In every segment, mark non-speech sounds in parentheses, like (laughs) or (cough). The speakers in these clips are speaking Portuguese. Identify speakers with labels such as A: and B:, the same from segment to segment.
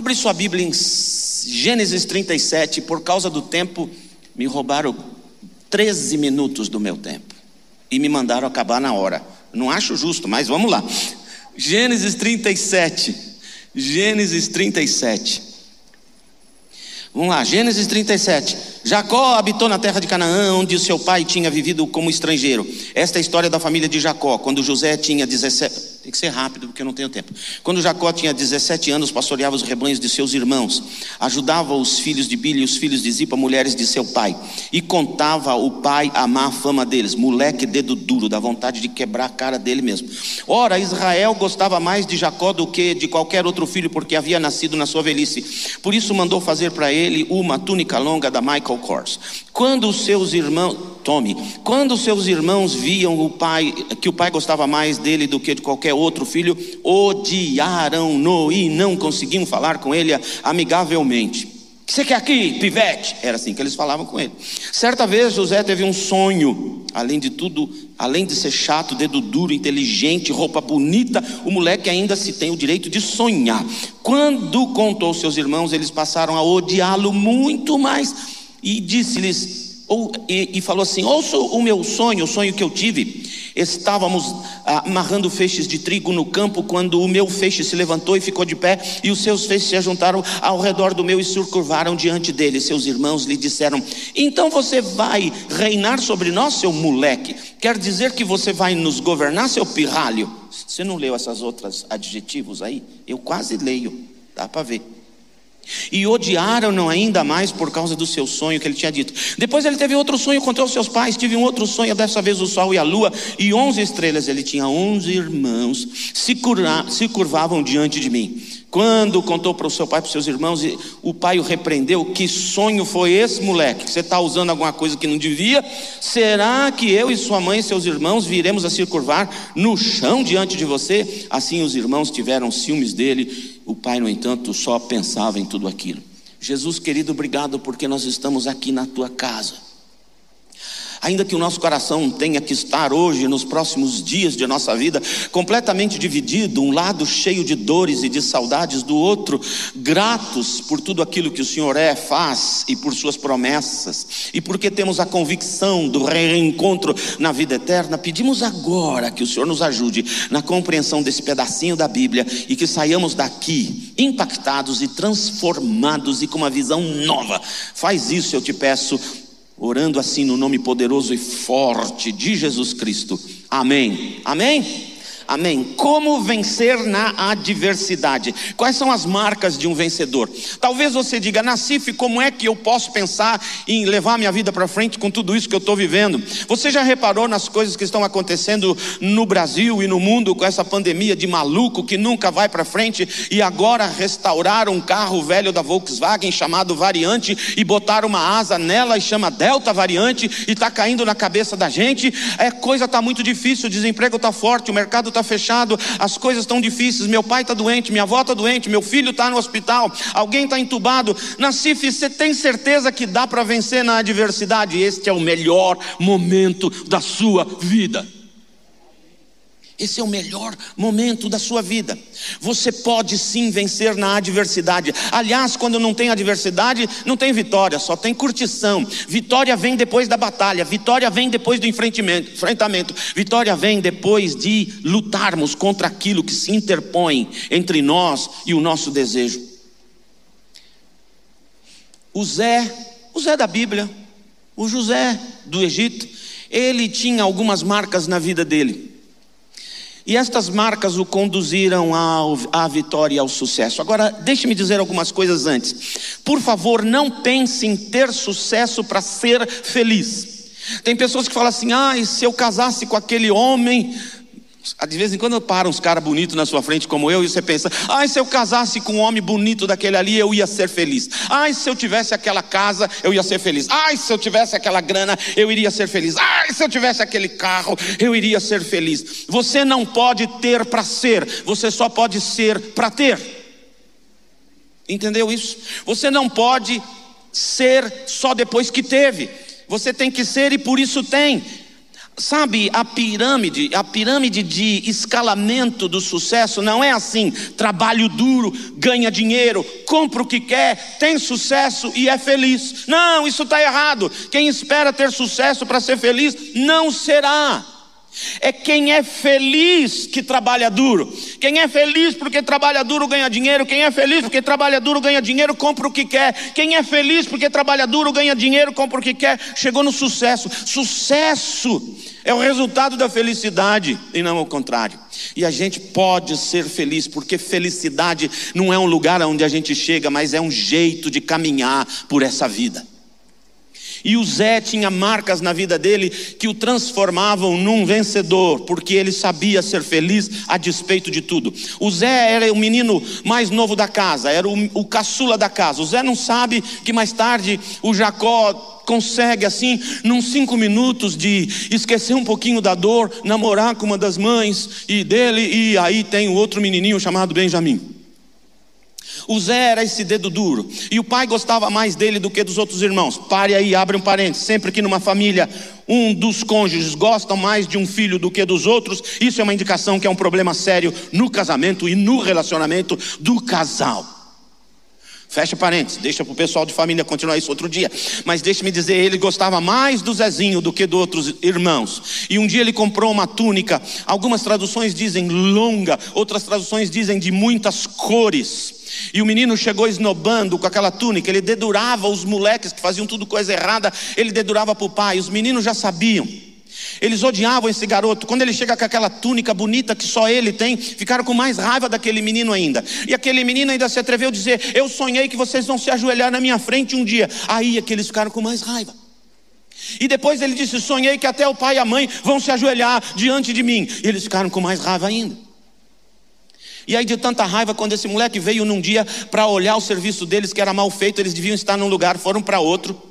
A: Abre sua Bíblia em Gênesis 37, por causa do tempo, me roubaram 13 minutos do meu tempo e me mandaram acabar na hora. Não acho justo, mas vamos lá. Gênesis 37. Gênesis 37. Vamos lá, Gênesis 37. Jacó habitou na terra de Canaã, onde seu pai tinha vivido como estrangeiro. Esta é a história da família de Jacó, quando José tinha 17. Tem que ser rápido porque eu não tenho tempo. Quando Jacó tinha 17 anos, pastoreava os rebanhos de seus irmãos, ajudava os filhos de Bilha e os filhos de Zipa, mulheres de seu pai, e contava o pai a má fama deles, moleque dedo duro, da vontade de quebrar a cara dele mesmo. Ora, Israel gostava mais de Jacó do que de qualquer outro filho, porque havia nascido na sua velhice. Por isso mandou fazer para ele uma túnica longa da Michael Kors. Quando os seus irmãos, tome, quando seus irmãos viam o pai que o pai gostava mais dele do que de qualquer outro filho, odiaram-no e não conseguiam falar com ele amigavelmente. Que você quer aqui, pivete? Era assim que eles falavam com ele. Certa vez José teve um sonho, além de tudo, além de ser chato, dedo duro, inteligente, roupa bonita, o moleque ainda se tem o direito de sonhar. Quando contou seus irmãos, eles passaram a odiá-lo muito mais e disse-lhes ou, e, e, falou assim: Ouça o meu sonho, o sonho que eu tive. Estávamos ah, amarrando feixes de trigo no campo quando o meu feixe se levantou e ficou de pé, e os seus feixes se ajuntaram ao redor do meu e se curvaram diante dele. Seus irmãos lhe disseram: Então você vai reinar sobre nós, seu moleque? Quer dizer que você vai nos governar, seu pirralho? Você não leu essas outras adjetivos aí? Eu quase leio, dá para ver. E odiaram-no ainda mais por causa do seu sonho que ele tinha dito. Depois ele teve outro sonho contra os seus pais. Tive um outro sonho, dessa vez o sol e a lua e onze estrelas. Ele tinha onze irmãos, se, curva, se curvavam diante de mim. Quando contou para o seu pai, para os seus irmãos, o pai o repreendeu: Que sonho foi esse, moleque? Você está usando alguma coisa que não devia? Será que eu e sua mãe e seus irmãos viremos a se curvar no chão diante de você? Assim os irmãos tiveram ciúmes dele o pai, no entanto, só pensava em tudo aquilo. Jesus querido, obrigado porque nós estamos aqui na tua casa. Ainda que o nosso coração tenha que estar hoje, nos próximos dias de nossa vida, completamente dividido, um lado cheio de dores e de saudades, do outro, gratos por tudo aquilo que o Senhor é, faz e por Suas promessas, e porque temos a convicção do reencontro na vida eterna, pedimos agora que o Senhor nos ajude na compreensão desse pedacinho da Bíblia e que saiamos daqui impactados e transformados e com uma visão nova. Faz isso, eu te peço orando assim no nome poderoso e forte de Jesus Cristo. Amém. Amém. Amém. Como vencer na adversidade? Quais são as marcas de um vencedor? Talvez você diga, Nacife, como é que eu posso pensar em levar minha vida para frente com tudo isso que eu estou vivendo? Você já reparou nas coisas que estão acontecendo no Brasil e no mundo com essa pandemia de maluco que nunca vai para frente e agora restauraram um carro velho da Volkswagen chamado Variante e botaram uma asa nela e chama Delta Variante e está caindo na cabeça da gente? É coisa está muito difícil, o desemprego está forte, o mercado está está fechado, as coisas estão difíceis, meu pai está doente, minha avó está doente, meu filho está no hospital, alguém está entubado. Nacife, você tem certeza que dá para vencer na adversidade? Este é o melhor momento da sua vida. Esse é o melhor momento da sua vida. Você pode sim vencer na adversidade. Aliás, quando não tem adversidade, não tem vitória, só tem curtição. Vitória vem depois da batalha, vitória vem depois do enfrentamento, vitória vem depois de lutarmos contra aquilo que se interpõe entre nós e o nosso desejo. O Zé, o Zé da Bíblia, o José do Egito, ele tinha algumas marcas na vida dele. E estas marcas o conduziram ao, à vitória e ao sucesso. Agora, deixe-me dizer algumas coisas antes. Por favor, não pense em ter sucesso para ser feliz. Tem pessoas que falam assim: ah, se eu casasse com aquele homem, de vez em quando param uns caras bonitos na sua frente como eu e você pensa: ai, se eu casasse com um homem bonito daquele ali, eu ia ser feliz. Ai, se eu tivesse aquela casa, eu ia ser feliz. Ai, se eu tivesse aquela grana, eu iria ser feliz. Ai, se eu tivesse aquele carro, eu iria ser feliz. Você não pode ter para ser, você só pode ser para ter. Entendeu isso? Você não pode ser só depois que teve. Você tem que ser e por isso tem. Sabe, a pirâmide, a pirâmide de escalamento do sucesso não é assim: trabalho duro, ganha dinheiro, compra o que quer, tem sucesso e é feliz. Não, isso está errado. Quem espera ter sucesso para ser feliz, não será. É quem é feliz que trabalha duro. Quem é feliz porque trabalha duro ganha dinheiro. Quem é feliz porque trabalha duro ganha dinheiro, compra o que quer. Quem é feliz porque trabalha duro ganha dinheiro, compra o que quer. Chegou no sucesso. Sucesso é o resultado da felicidade e não o contrário. E a gente pode ser feliz, porque felicidade não é um lugar onde a gente chega, mas é um jeito de caminhar por essa vida. E o Zé tinha marcas na vida dele que o transformavam num vencedor, porque ele sabia ser feliz a despeito de tudo. O Zé era o menino mais novo da casa, era o, o caçula da casa. O Zé não sabe que mais tarde o Jacó consegue, assim, num cinco minutos, de esquecer um pouquinho da dor, namorar com uma das mães e dele, e aí tem o outro menininho chamado Benjamim. O Zé era esse dedo duro. E o pai gostava mais dele do que dos outros irmãos. Pare aí, abre um parênteses. Sempre que numa família um dos cônjuges gosta mais de um filho do que dos outros, isso é uma indicação que é um problema sério no casamento e no relacionamento do casal. Fecha parênteses, deixa para o pessoal de família continuar isso outro dia. Mas deixe-me dizer, ele gostava mais do Zezinho do que dos outros irmãos. E um dia ele comprou uma túnica, algumas traduções dizem longa, outras traduções dizem de muitas cores. E o menino chegou esnobando com aquela túnica, ele dedurava os moleques que faziam tudo coisa errada, ele dedurava para o pai, os meninos já sabiam. Eles odiavam esse garoto. Quando ele chega com aquela túnica bonita que só ele tem, ficaram com mais raiva daquele menino ainda. E aquele menino ainda se atreveu a dizer: Eu sonhei que vocês vão se ajoelhar na minha frente um dia. Aí é que eles ficaram com mais raiva. E depois ele disse: Sonhei que até o pai e a mãe vão se ajoelhar diante de mim. E eles ficaram com mais raiva ainda. E aí, de tanta raiva, quando esse moleque veio num dia para olhar o serviço deles, que era mal feito, eles deviam estar num lugar, foram para outro.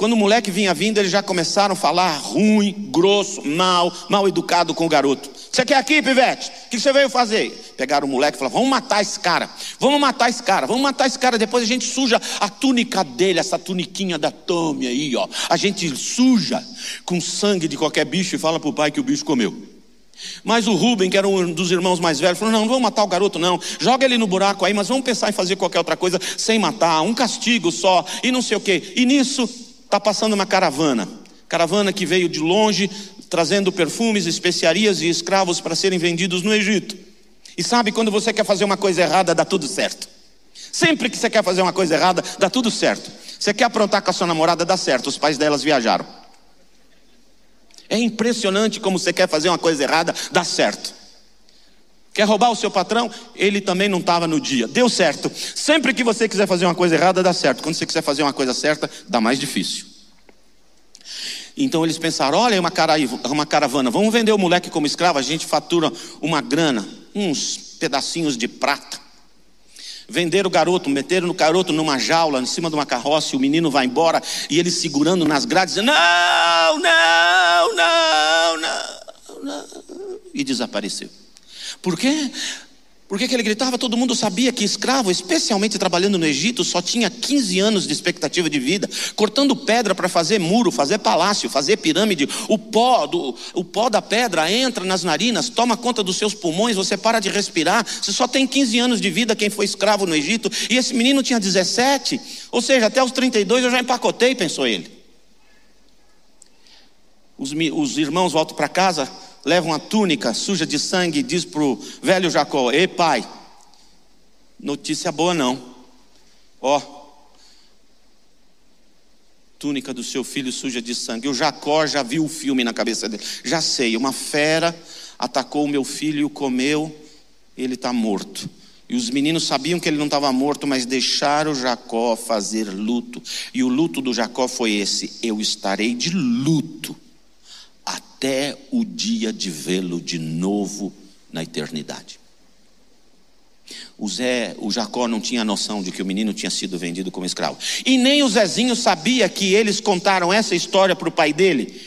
A: Quando o moleque vinha vindo, eles já começaram a falar ruim, grosso, mal, mal educado com o garoto. Você quer aqui, pivete? O que você veio fazer? Pegaram o moleque e falaram: vamos matar esse cara, vamos matar esse cara, vamos matar esse cara. Depois a gente suja a túnica dele, essa tuniquinha da Tome aí, ó. A gente suja com sangue de qualquer bicho e fala para o pai que o bicho comeu. Mas o Rubem, que era um dos irmãos mais velhos, falou: não, não vamos matar o garoto, não. Joga ele no buraco aí, mas vamos pensar em fazer qualquer outra coisa sem matar, um castigo só, e não sei o quê. E nisso está passando uma caravana. Caravana que veio de longe, trazendo perfumes, especiarias e escravos para serem vendidos no Egito. E sabe, quando você quer fazer uma coisa errada, dá tudo certo. Sempre que você quer fazer uma coisa errada, dá tudo certo. Você quer aprontar com a sua namorada, dá certo. Os pais delas viajaram. É impressionante como você quer fazer uma coisa errada, dá certo. Quer roubar o seu patrão? Ele também não estava no dia. Deu certo. Sempre que você quiser fazer uma coisa errada, dá certo. Quando você quiser fazer uma coisa certa, dá mais difícil. Então eles pensaram: olha, uma, uma caravana, vamos vender o moleque como escravo, a gente fatura uma grana, uns pedacinhos de prata. Venderam o garoto, meteram o garoto numa jaula, em cima de uma carroça, e o menino vai embora, e ele segurando nas grades, dizendo, não, não, não, não, não, e desapareceu. Por quê? Porque que ele gritava? Todo mundo sabia que escravo, especialmente trabalhando no Egito, só tinha 15 anos de expectativa de vida, cortando pedra para fazer muro, fazer palácio, fazer pirâmide. O pó, do, o pó da pedra entra nas narinas, toma conta dos seus pulmões, você para de respirar. Você só tem 15 anos de vida quem foi escravo no Egito, e esse menino tinha 17, ou seja, até os 32 eu já empacotei, pensou ele. Os, os irmãos voltam para casa, leva uma túnica suja de sangue e diz para o velho Jacó: Ei, pai, notícia boa não. Ó, túnica do seu filho suja de sangue. O Jacó já viu o filme na cabeça dele. Já sei, uma fera atacou o meu filho e o comeu, ele está morto. E os meninos sabiam que ele não estava morto, mas deixaram Jacó fazer luto. E o luto do Jacó foi esse: eu estarei de luto até o dia de vê-lo de novo na eternidade. O Zé, o Jacó não tinha noção de que o menino tinha sido vendido como escravo. E nem o Zezinho sabia que eles contaram essa história para o pai dele.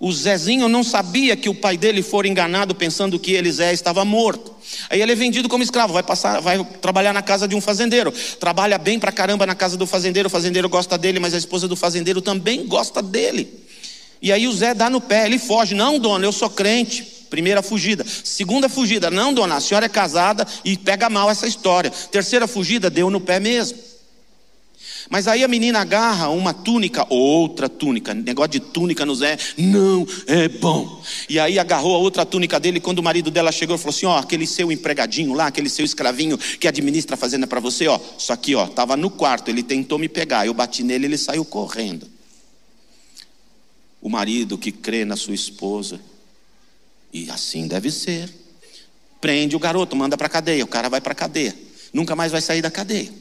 A: O Zezinho não sabia que o pai dele fora enganado pensando que Elisé estava morto. Aí ele é vendido como escravo, vai passar, vai trabalhar na casa de um fazendeiro. Trabalha bem pra caramba na casa do fazendeiro, o fazendeiro gosta dele, mas a esposa do fazendeiro também gosta dele. E aí o Zé dá no pé, ele foge. Não, dona, eu sou crente. Primeira fugida. Segunda fugida, não, dona, a senhora é casada e pega mal essa história. Terceira fugida, deu no pé mesmo. Mas aí a menina agarra uma túnica, outra túnica, negócio de túnica no Zé, não é bom. E aí agarrou a outra túnica dele, quando o marido dela chegou, falou assim: Ó, aquele seu empregadinho lá, aquele seu escravinho que administra a fazenda para você, ó, só aqui, ó, estava no quarto, ele tentou me pegar, eu bati nele, ele saiu correndo. O marido que crê na sua esposa, e assim deve ser, prende o garoto, manda para cadeia, o cara vai para cadeia, nunca mais vai sair da cadeia.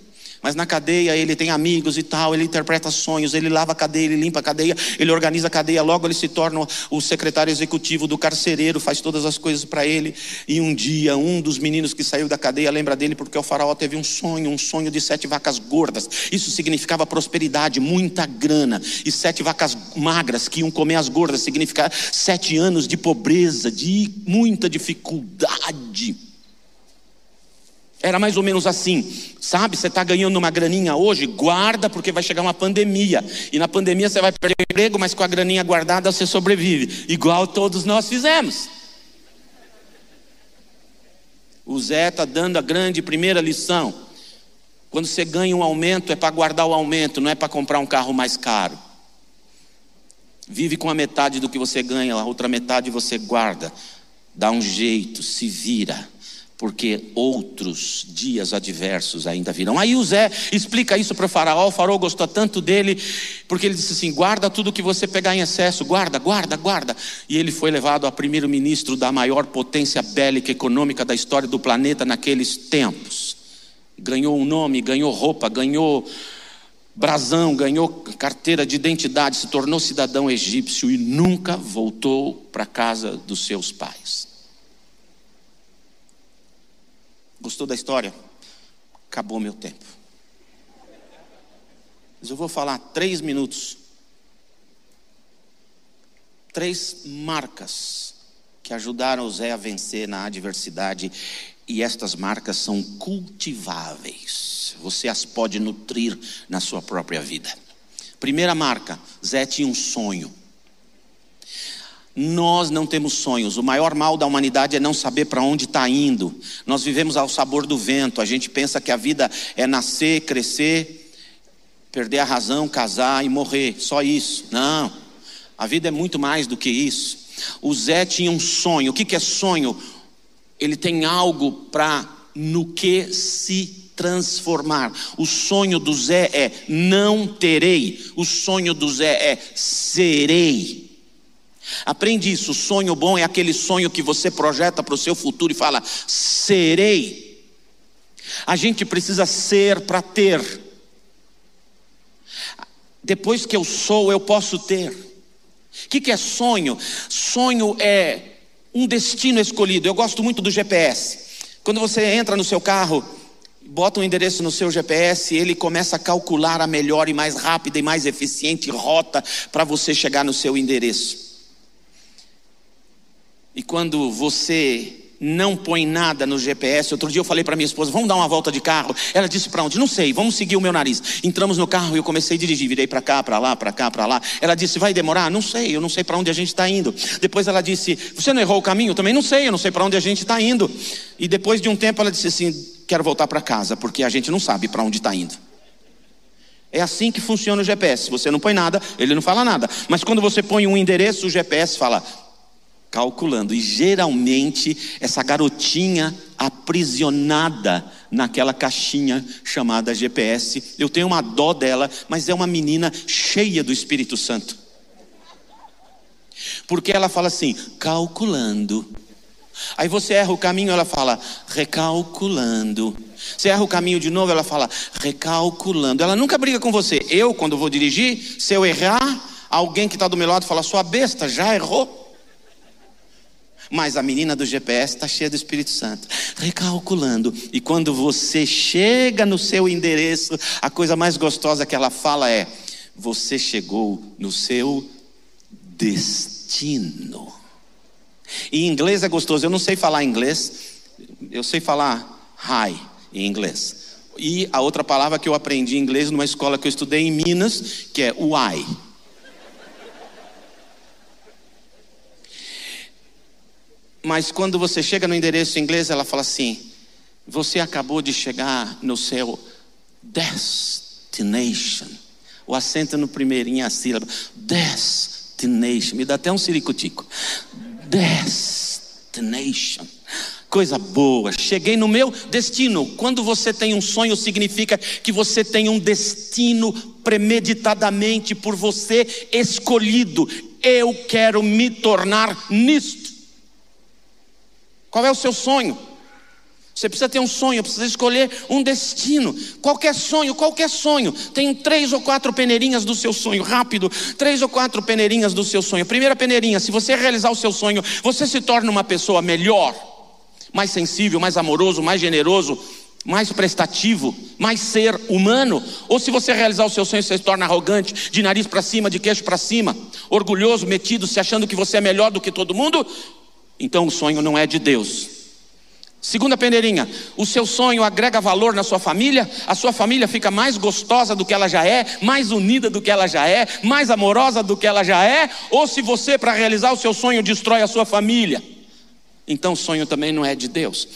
A: Mas na cadeia ele tem amigos e tal, ele interpreta sonhos, ele lava a cadeia, ele limpa a cadeia, ele organiza a cadeia, logo ele se torna o secretário executivo do carcereiro, faz todas as coisas para ele. E um dia, um dos meninos que saiu da cadeia lembra dele porque o faraó teve um sonho, um sonho de sete vacas gordas. Isso significava prosperidade, muita grana. E sete vacas magras que iam comer as gordas, significava sete anos de pobreza, de muita dificuldade. Era mais ou menos assim, sabe? Você está ganhando uma graninha hoje, guarda, porque vai chegar uma pandemia. E na pandemia você vai perder o emprego, mas com a graninha guardada você sobrevive. Igual todos nós fizemos. O Zé está dando a grande primeira lição. Quando você ganha um aumento, é para guardar o aumento, não é para comprar um carro mais caro. Vive com a metade do que você ganha, a outra metade você guarda. Dá um jeito, se vira porque outros dias adversos ainda virão. Aí o Zé explica isso para o faraó, o faraó gostou tanto dele, porque ele disse assim: guarda tudo que você pegar em excesso, guarda, guarda, guarda. E ele foi levado a primeiro-ministro da maior potência bélica econômica da história do planeta naqueles tempos. Ganhou um nome, ganhou roupa, ganhou brasão, ganhou carteira de identidade, se tornou cidadão egípcio e nunca voltou para a casa dos seus pais. Gostou da história? Acabou meu tempo. Mas eu vou falar três minutos. Três marcas que ajudaram o Zé a vencer na adversidade. E estas marcas são cultiváveis. Você as pode nutrir na sua própria vida. Primeira marca: Zé tinha um sonho. Nós não temos sonhos. O maior mal da humanidade é não saber para onde está indo. Nós vivemos ao sabor do vento. A gente pensa que a vida é nascer, crescer, perder a razão, casar e morrer. Só isso. Não. A vida é muito mais do que isso. O Zé tinha um sonho. O que, é sonho? Ele tem algo para no que se transformar. O sonho do Zé é não terei. O sonho do Zé é serei. Aprende isso. Sonho bom é aquele sonho que você projeta para o seu futuro e fala: serei. A gente precisa ser para ter. Depois que eu sou, eu posso ter. O que, que é sonho? Sonho é um destino escolhido. Eu gosto muito do GPS. Quando você entra no seu carro, bota um endereço no seu GPS, ele começa a calcular a melhor e mais rápida e mais eficiente rota para você chegar no seu endereço. E quando você não põe nada no GPS. Outro dia eu falei para minha esposa: vamos dar uma volta de carro. Ela disse para onde? Não sei, vamos seguir o meu nariz. Entramos no carro e eu comecei a dirigir, virei para cá, para lá, para cá, para lá. Ela disse: vai demorar? Não sei, eu não sei para onde a gente está indo. Depois ela disse: você não errou o caminho? Também não sei, eu não sei para onde a gente está indo. E depois de um tempo ela disse assim: quero voltar para casa, porque a gente não sabe para onde está indo. É assim que funciona o GPS. Você não põe nada, ele não fala nada. Mas quando você põe um endereço, o GPS fala: calculando. E geralmente essa garotinha aprisionada naquela caixinha chamada GPS, eu tenho uma dó dela, mas é uma menina cheia do Espírito Santo. Porque ela fala assim, calculando. Aí você erra o caminho, ela fala, recalculando. Você erra o caminho de novo, ela fala, recalculando. Ela nunca briga com você. Eu, quando vou dirigir, se eu errar, alguém que está do meu lado fala, sua besta, já errou. Mas a menina do GPS está cheia do Espírito Santo, recalculando. E quando você chega no seu endereço, a coisa mais gostosa que ela fala é: Você chegou no seu destino. E inglês é gostoso. Eu não sei falar inglês, eu sei falar hi em inglês. E a outra palavra que eu aprendi em inglês numa escola que eu estudei em Minas, que é why. Mas quando você chega no endereço em inglês, ela fala assim: Você acabou de chegar no seu destination. O acento no primeirinho a sílaba. Destination. Me dá até um ciricutico. Destination coisa boa, cheguei no meu destino. Quando você tem um sonho, significa que você tem um destino premeditadamente por você escolhido. Eu quero me tornar nisto. Qual é o seu sonho? Você precisa ter um sonho, precisa escolher um destino. Qualquer sonho, qualquer sonho. Tem três ou quatro peneirinhas do seu sonho, rápido. Três ou quatro peneirinhas do seu sonho. Primeira peneirinha: se você realizar o seu sonho, você se torna uma pessoa melhor, mais sensível, mais amoroso, mais generoso, mais prestativo, mais ser humano. Ou se você realizar o seu sonho, você se torna arrogante, de nariz para cima, de queixo para cima, orgulhoso, metido, se achando que você é melhor do que todo mundo. Então o sonho não é de Deus. Segunda peneirinha, o seu sonho agrega valor na sua família, a sua família fica mais gostosa do que ela já é, mais unida do que ela já é, mais amorosa do que ela já é, ou se você, para realizar o seu sonho, destrói a sua família, então o sonho também não é de Deus.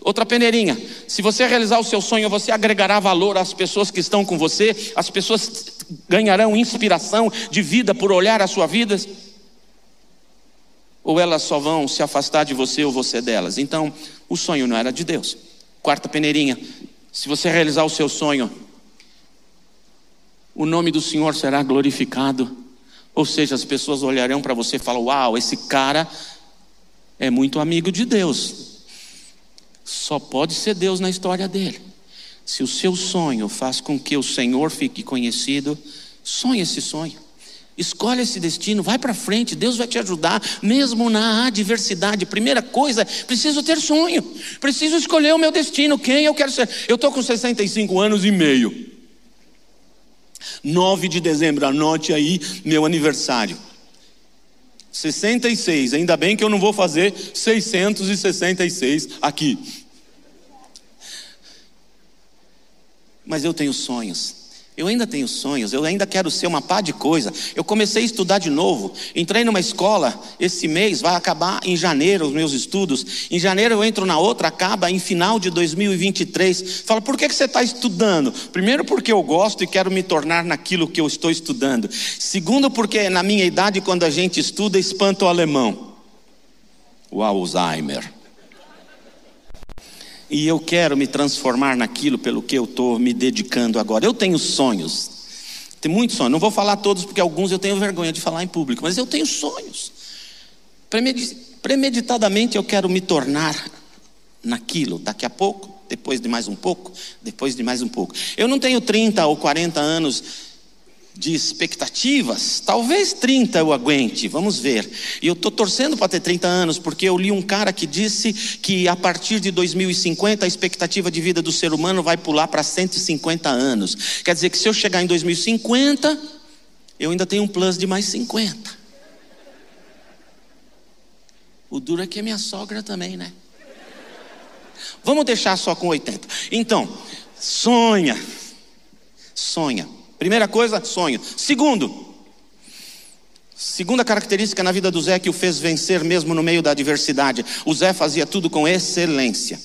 A: Outra peneirinha, se você realizar o seu sonho, você agregará valor às pessoas que estão com você, as pessoas ganharão inspiração de vida por olhar a sua vida ou elas só vão se afastar de você ou você delas. Então, o sonho não era de Deus. Quarta peneirinha: se você realizar o seu sonho, o nome do Senhor será glorificado. Ou seja, as pessoas olharão para você e falam: Uau, esse cara é muito amigo de Deus. Só pode ser Deus na história dele. Se o seu sonho faz com que o Senhor fique conhecido, sonhe esse sonho. Escolhe esse destino, vai para frente, Deus vai te ajudar, mesmo na adversidade. Primeira coisa, preciso ter sonho, preciso escolher o meu destino, quem eu quero ser. Eu estou com 65 anos e meio. 9 de dezembro, anote aí meu aniversário. 66, ainda bem que eu não vou fazer 666 aqui. Mas eu tenho sonhos. Eu ainda tenho sonhos, eu ainda quero ser uma pá de coisa. Eu comecei a estudar de novo. Entrei numa escola esse mês, vai acabar em janeiro os meus estudos. Em janeiro eu entro na outra, acaba em final de 2023. Fala, por que, que você está estudando? Primeiro, porque eu gosto e quero me tornar naquilo que eu estou estudando. Segundo, porque na minha idade, quando a gente estuda, espanta o alemão. O Alzheimer e eu quero me transformar naquilo pelo que eu estou me dedicando agora. Eu tenho sonhos, tenho muitos sonhos. Não vou falar todos porque alguns eu tenho vergonha de falar em público, mas eu tenho sonhos. Premeditadamente eu quero me tornar naquilo daqui a pouco, depois de mais um pouco, depois de mais um pouco. Eu não tenho 30 ou 40 anos de expectativas, talvez 30 eu aguente, vamos ver. E eu estou torcendo para ter 30 anos, porque eu li um cara que disse que a partir de 2050 a expectativa de vida do ser humano vai pular para 150 anos. Quer dizer que se eu chegar em 2050, eu ainda tenho um plus de mais 50. O duro é que é minha sogra também, né? Vamos deixar só com 80. Então, sonha, sonha Primeira coisa, sonho. Segundo, segunda característica na vida do Zé que o fez vencer mesmo no meio da adversidade: o Zé fazia tudo com excelência.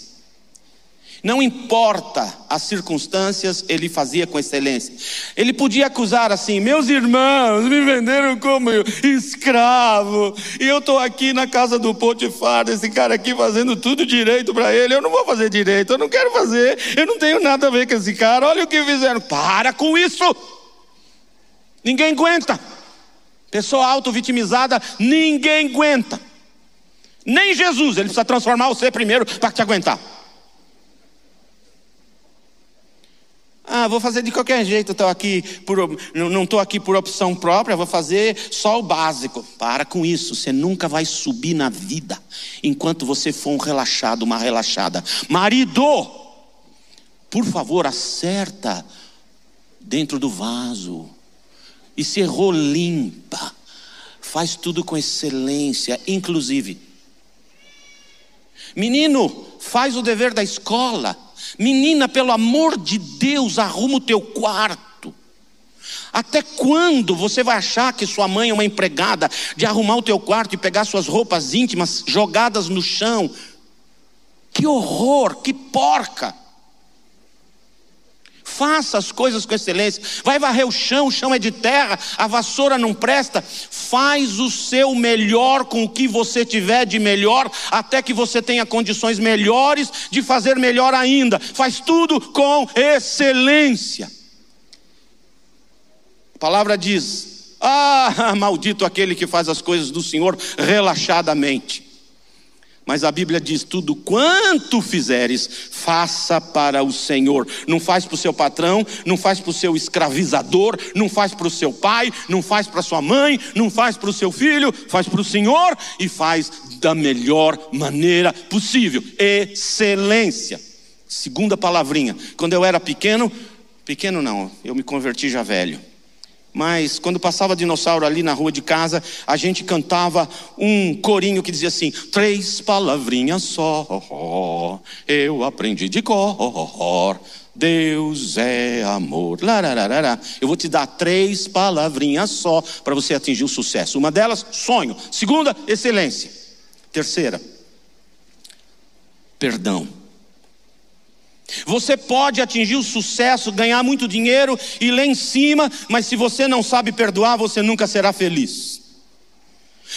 A: Não importa as circunstâncias, ele fazia com excelência. Ele podia acusar assim: meus irmãos me venderam como escravo, e eu estou aqui na casa do Potifar, esse cara aqui fazendo tudo direito para ele. Eu não vou fazer direito, eu não quero fazer, eu não tenho nada a ver com esse cara. Olha o que fizeram. Para com isso! Ninguém aguenta. Pessoa auto-vitimizada, ninguém aguenta. Nem Jesus, ele precisa transformar você primeiro para te aguentar. Ah, vou fazer de qualquer jeito, estou aqui por, não estou aqui por opção própria, vou fazer só o básico. Para com isso, você nunca vai subir na vida enquanto você for um relaxado, uma relaxada. Marido, por favor, acerta dentro do vaso. E se errou, limpa. Faz tudo com excelência, inclusive. Menino, faz o dever da escola. Menina, pelo amor de Deus, arruma o teu quarto. Até quando você vai achar que sua mãe é uma empregada de arrumar o teu quarto e pegar suas roupas íntimas jogadas no chão? Que horror, que porca! Faça as coisas com excelência. Vai varrer o chão, o chão é de terra, a vassoura não presta. Faz o seu melhor com o que você tiver de melhor, até que você tenha condições melhores de fazer melhor ainda. Faz tudo com excelência. A palavra diz: Ah, (laughs) maldito aquele que faz as coisas do Senhor relaxadamente. Mas a Bíblia diz: tudo quanto fizeres, faça para o Senhor. Não faz para o seu patrão, não faz para o seu escravizador, não faz para o seu pai, não faz para sua mãe, não faz para o seu filho, faz para o Senhor e faz da melhor maneira possível. Excelência. Segunda palavrinha. Quando eu era pequeno, pequeno não, eu me converti já velho. Mas quando passava dinossauro ali na rua de casa, a gente cantava um corinho que dizia assim: três palavrinhas só, eu aprendi de cor. Deus é amor. Eu vou te dar três palavrinhas só para você atingir o sucesso. Uma delas, sonho. Segunda, excelência. Terceira, perdão. Você pode atingir o sucesso, ganhar muito dinheiro e lá em cima, mas se você não sabe perdoar, você nunca será feliz.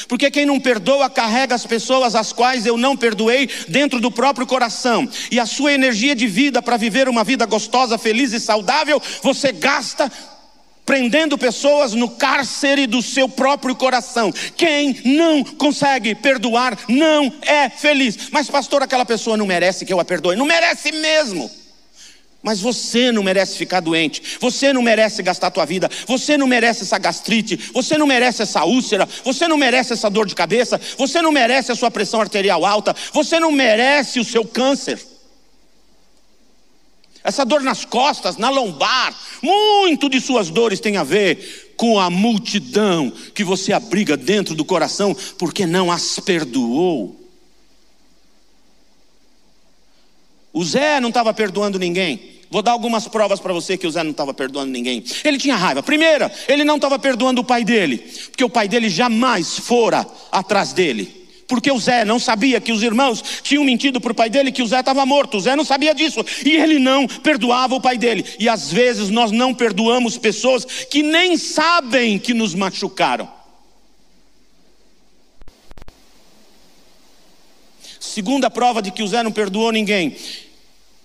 A: Porque quem não perdoa carrega as pessoas às quais eu não perdoei dentro do próprio coração. E a sua energia de vida para viver uma vida gostosa, feliz e saudável, você gasta prendendo pessoas no cárcere do seu próprio coração. Quem não consegue perdoar não é feliz. Mas, pastor, aquela pessoa não merece que eu a perdoe. Não merece mesmo. Mas você não merece ficar doente, você não merece gastar tua vida, você não merece essa gastrite, você não merece essa úlcera, você não merece essa dor de cabeça, você não merece a sua pressão arterial alta, você não merece o seu câncer essa dor nas costas, na lombar, muito de suas dores tem a ver com a multidão que você abriga dentro do coração porque não as perdoou. O Zé não estava perdoando ninguém. Vou dar algumas provas para você que o Zé não estava perdoando ninguém. Ele tinha raiva. Primeira, ele não estava perdoando o pai dele, porque o pai dele jamais fora atrás dele porque o Zé não sabia que os irmãos tinham mentido para o pai dele que o Zé estava morto. O Zé não sabia disso e ele não perdoava o pai dele. E às vezes nós não perdoamos pessoas que nem sabem que nos machucaram. Segunda prova de que o Zé não perdoou ninguém.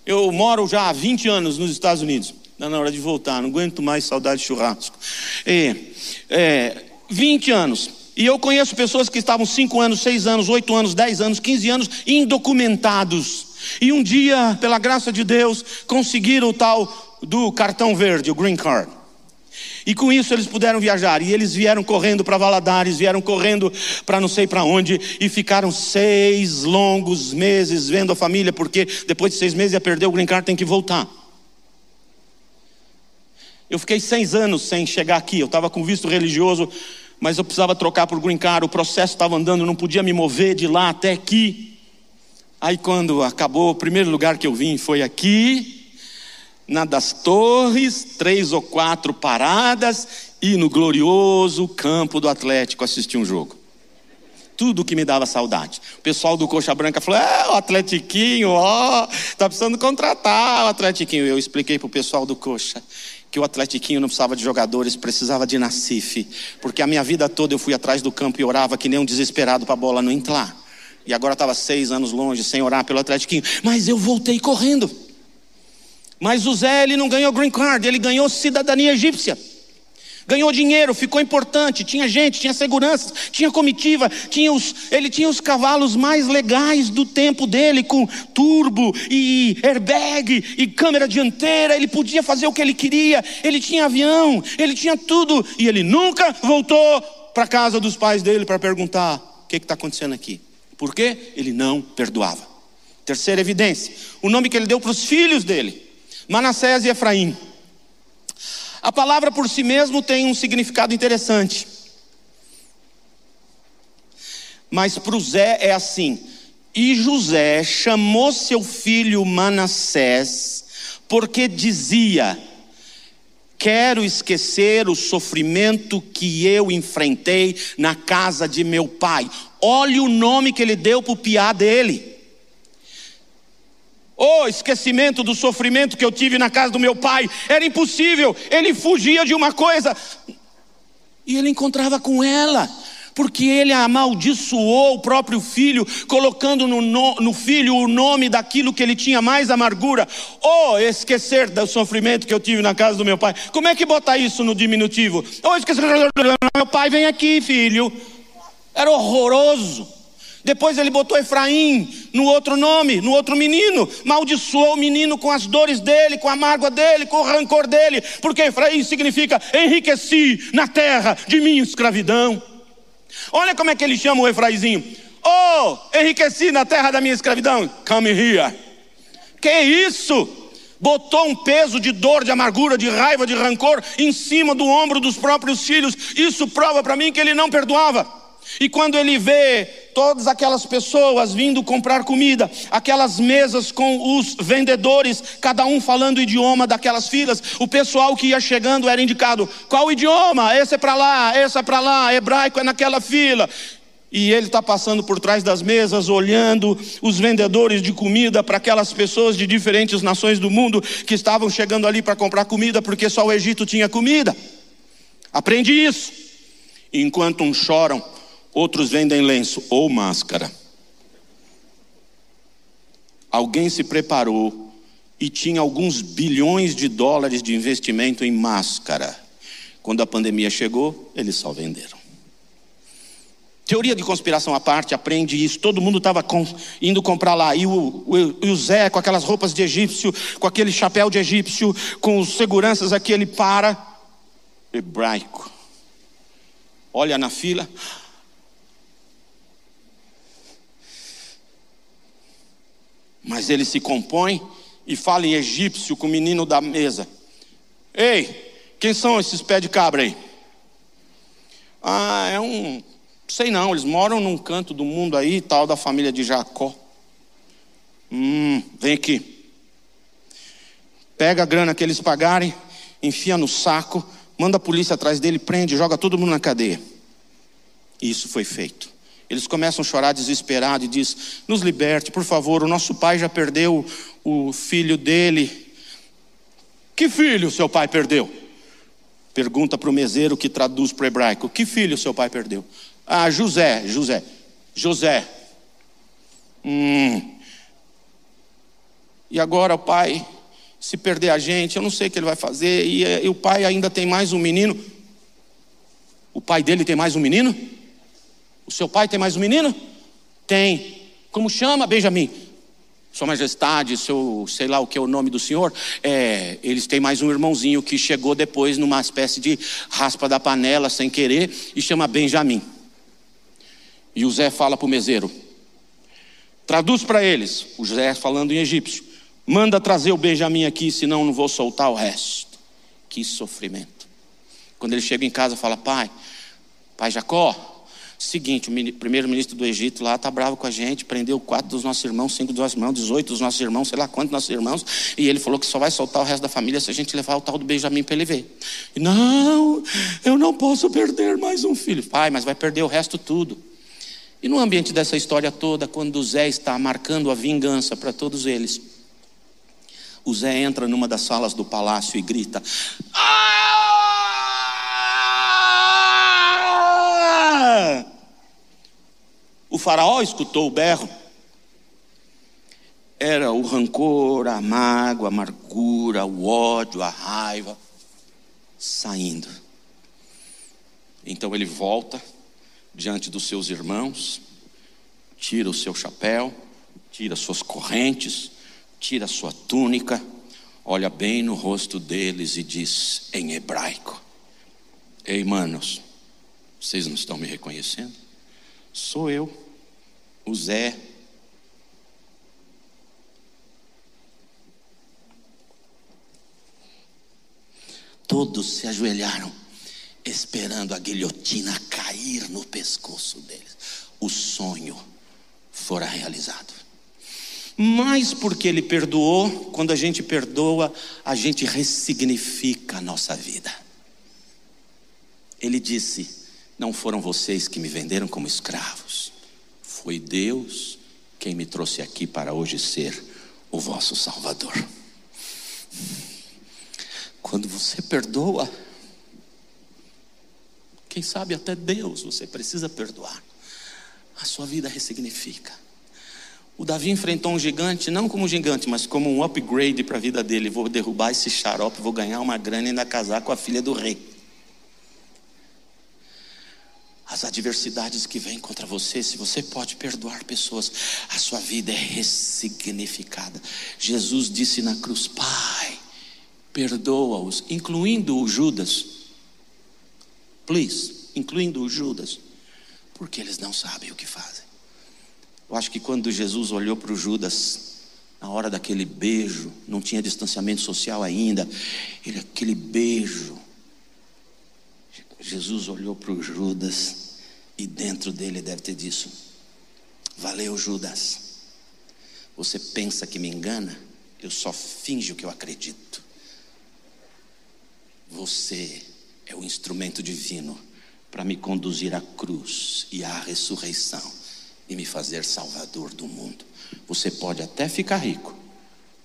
A: Eu moro já há 20 anos nos Estados Unidos. Está na hora de voltar, não aguento mais saudade de churrasco. É, é, 20 anos. E eu conheço pessoas que estavam 5 anos, 6 anos, 8 anos, 10 anos, 15 anos indocumentados. E um dia, pela graça de Deus, conseguiram o tal do cartão verde, o green card. E com isso eles puderam viajar. E eles vieram correndo para Valadares, vieram correndo para não sei para onde. E ficaram seis longos meses vendo a família, porque depois de seis meses ia perder o green card, tem que voltar. Eu fiquei seis anos sem chegar aqui. Eu estava com visto religioso mas eu precisava trocar por green card, o processo estava andando, eu não podia me mover de lá até aqui. Aí quando acabou, o primeiro lugar que eu vim foi aqui, na das torres, três ou quatro paradas, e no glorioso campo do Atlético assistir um jogo. Tudo que me dava saudade. O pessoal do Coxa Branca falou: é, o Atletiquinho, ó, tá precisando contratar o Atletiquinho. Eu expliquei para o pessoal do Coxa que o Atletiquinho não precisava de jogadores, precisava de Nacife. Porque a minha vida toda eu fui atrás do campo e orava que nem um desesperado para a bola não entrar. E agora estava seis anos longe, sem orar pelo Atletiquinho. Mas eu voltei correndo. Mas o Zé, ele não ganhou green card, ele ganhou cidadania egípcia. Ganhou dinheiro, ficou importante, tinha gente, tinha segurança, tinha comitiva, tinha os, ele tinha os cavalos mais legais do tempo dele, com turbo e airbag e câmera dianteira, ele podia fazer o que ele queria, ele tinha avião, ele tinha tudo, e ele nunca voltou para a casa dos pais dele para perguntar: o que está acontecendo aqui? Por quê? Ele não perdoava. Terceira evidência: o nome que ele deu para os filhos dele, Manassés e Efraim. A palavra por si mesmo tem um significado interessante. Mas para o Zé é assim: e José chamou seu filho Manassés, porque dizia: Quero esquecer o sofrimento que eu enfrentei na casa de meu pai. Olhe o nome que ele deu para o piá dele. Oh, esquecimento do sofrimento que eu tive na casa do meu pai. Era impossível. Ele fugia de uma coisa e ele encontrava com ela porque ele amaldiçoou o próprio filho, colocando no, no, no, filho o nome daquilo que ele tinha mais amargura. Oh, esquecer do sofrimento que eu tive na casa do meu pai. Como é que botar isso no diminutivo? Oh, esquecer meu pai, vem aqui, filho. Era horroroso. Depois ele botou Efraim no outro nome, no outro menino, maldiçoou o menino com as dores dele, com a mágoa dele, com o rancor dele, porque Efraim significa enriqueci na terra de minha escravidão. Olha como é que ele chama o Efraizinho. Oh, enriqueci na terra da minha escravidão. Come here. Que isso? Botou um peso de dor, de amargura, de raiva, de rancor em cima do ombro dos próprios filhos. Isso prova para mim que ele não perdoava. E quando ele vê todas aquelas pessoas vindo comprar comida, aquelas mesas com os vendedores, cada um falando o idioma daquelas filas, o pessoal que ia chegando era indicado: qual idioma? Esse é para lá, esse é para lá, hebraico é naquela fila. E ele está passando por trás das mesas, olhando os vendedores de comida para aquelas pessoas de diferentes nações do mundo que estavam chegando ali para comprar comida, porque só o Egito tinha comida. Aprende isso. Enquanto uns choram, outros vendem lenço ou máscara. Alguém se preparou e tinha alguns bilhões de dólares de investimento em máscara. Quando a pandemia chegou, eles só venderam. Teoria de conspiração à parte, aprende isso. Todo mundo estava indo comprar lá. E o, o, o, Zé, com aquelas roupas de egípcio, com aquele chapéu de egípcio, com os seguranças aqui, ele para. Hebraico. Olha na fila. Mas ele se compõe e fala em egípcio com o menino da mesa. Ei, quem são esses pés de cabra aí? Ah, é um. Sei não, eles moram num canto do mundo aí, tal, da família de Jacó. Hum, vem aqui. Pega a grana que eles pagarem, enfia no saco, manda a polícia atrás dele, prende, joga todo mundo na cadeia. E isso foi feito. Eles começam a chorar desesperado e diz: "Nos liberte, por favor, o nosso pai já perdeu o filho dele". Que filho seu pai perdeu? Pergunta para o meseiro que traduz para o hebraico: Que filho seu pai perdeu? Ah, José, José, José. Hum. E agora o pai, se perder a gente, eu não sei o que ele vai fazer. E, e o pai ainda tem mais um menino. O pai dele tem mais um menino? O seu pai tem mais um menino? Tem. Como chama, Benjamin? Sua Majestade, seu, sei lá o que é o nome do senhor, é, eles têm mais um irmãozinho que chegou depois numa espécie de raspa da panela sem querer e chama Benjamin. E o Zé fala para o meseiro: traduz para eles, o Zé falando em egípcio, manda trazer o Benjamin aqui, senão não vou soltar o resto. Que sofrimento. Quando ele chega em casa, fala: pai, pai Jacó, Seguinte, o primeiro-ministro do Egito lá está bravo com a gente, prendeu quatro dos nossos irmãos, cinco dos nossos irmãos, dezoito dos nossos irmãos, sei lá quantos nossos irmãos, e ele falou que só vai soltar o resto da família se a gente levar o tal do Benjamin para ele ver. E, não, eu não posso perder mais um filho. Pai, mas vai perder o resto tudo. E no ambiente dessa história toda, quando Zé está marcando a vingança para todos eles, o Zé entra numa das salas do palácio e grita: Ah! O faraó escutou o berro. Era o rancor, a mágoa, a amargura, o ódio, a raiva saindo. Então ele volta diante dos seus irmãos, tira o seu chapéu, tira suas correntes, tira sua túnica, olha bem no rosto deles e diz em hebraico: Ei, manos, vocês não estão me reconhecendo? Sou eu o Zé. Todos se ajoelharam, esperando a guilhotina cair no pescoço deles. O sonho fora realizado. Mas porque Ele perdoou, quando a gente perdoa, a gente ressignifica a nossa vida. Ele disse: Não foram vocês que me venderam como escravos, foi Deus quem me trouxe aqui para hoje ser o vosso Salvador. Quando você perdoa, quem sabe até Deus você precisa perdoar, a sua vida ressignifica. O Davi enfrentou um gigante, não como um gigante, mas como um upgrade para a vida dele. Vou derrubar esse xarope, vou ganhar uma grana e ainda casar com a filha do rei. As adversidades que vêm contra você, se você pode perdoar pessoas, a sua vida é ressignificada. Jesus disse na cruz: Pai, perdoa-os, incluindo o Judas. Please, incluindo o Judas, porque eles não sabem o que fazem. Eu acho que quando Jesus olhou para o Judas, na hora daquele beijo, não tinha distanciamento social ainda, ele, aquele beijo, Jesus olhou para o Judas e dentro dele deve ter disso: Valeu, Judas. Você pensa que me engana? Eu só finjo que eu acredito. Você é o instrumento divino para me conduzir à cruz e à ressurreição e me fazer salvador do mundo. Você pode até ficar rico,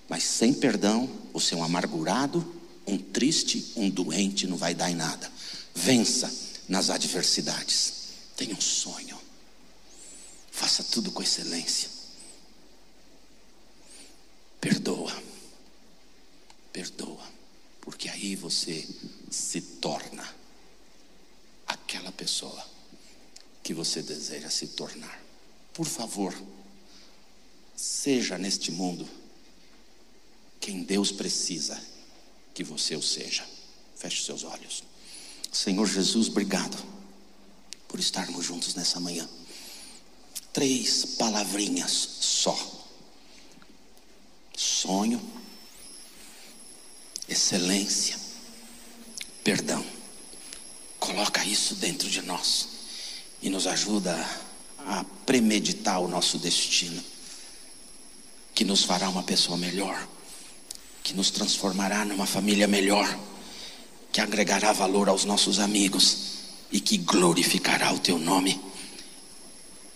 A: mas sem perdão, você é um amargurado, um triste, um doente, não vai dar em nada. Vença nas adversidades. Tenha um sonho. Faça tudo com excelência. Perdoa. Perdoa. Porque aí você se torna aquela pessoa que você deseja se tornar. Por favor, seja neste mundo quem Deus precisa que você o seja. Feche seus olhos. Senhor Jesus, obrigado por estarmos juntos nessa manhã. Três palavrinhas só: sonho, excelência, perdão. Coloca isso dentro de nós e nos ajuda a premeditar o nosso destino, que nos fará uma pessoa melhor, que nos transformará numa família melhor, que agregará valor aos nossos amigos e que glorificará o teu nome.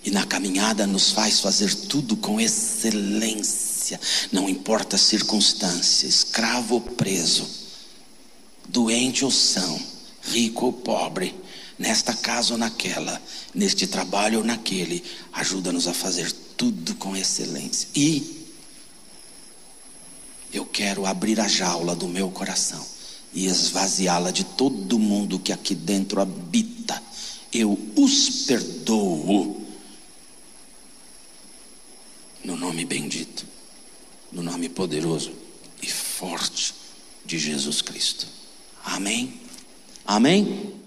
A: E na caminhada nos faz fazer tudo com excelência, não importa a circunstância, escravo ou preso, doente ou são, rico ou pobre nesta casa ou naquela, neste trabalho ou naquele, ajuda-nos a fazer tudo com excelência. E eu quero abrir a jaula do meu coração e esvaziá-la de todo mundo que aqui dentro habita. Eu os perdoo. No nome bendito, no nome poderoso e forte de Jesus Cristo. Amém? Amém?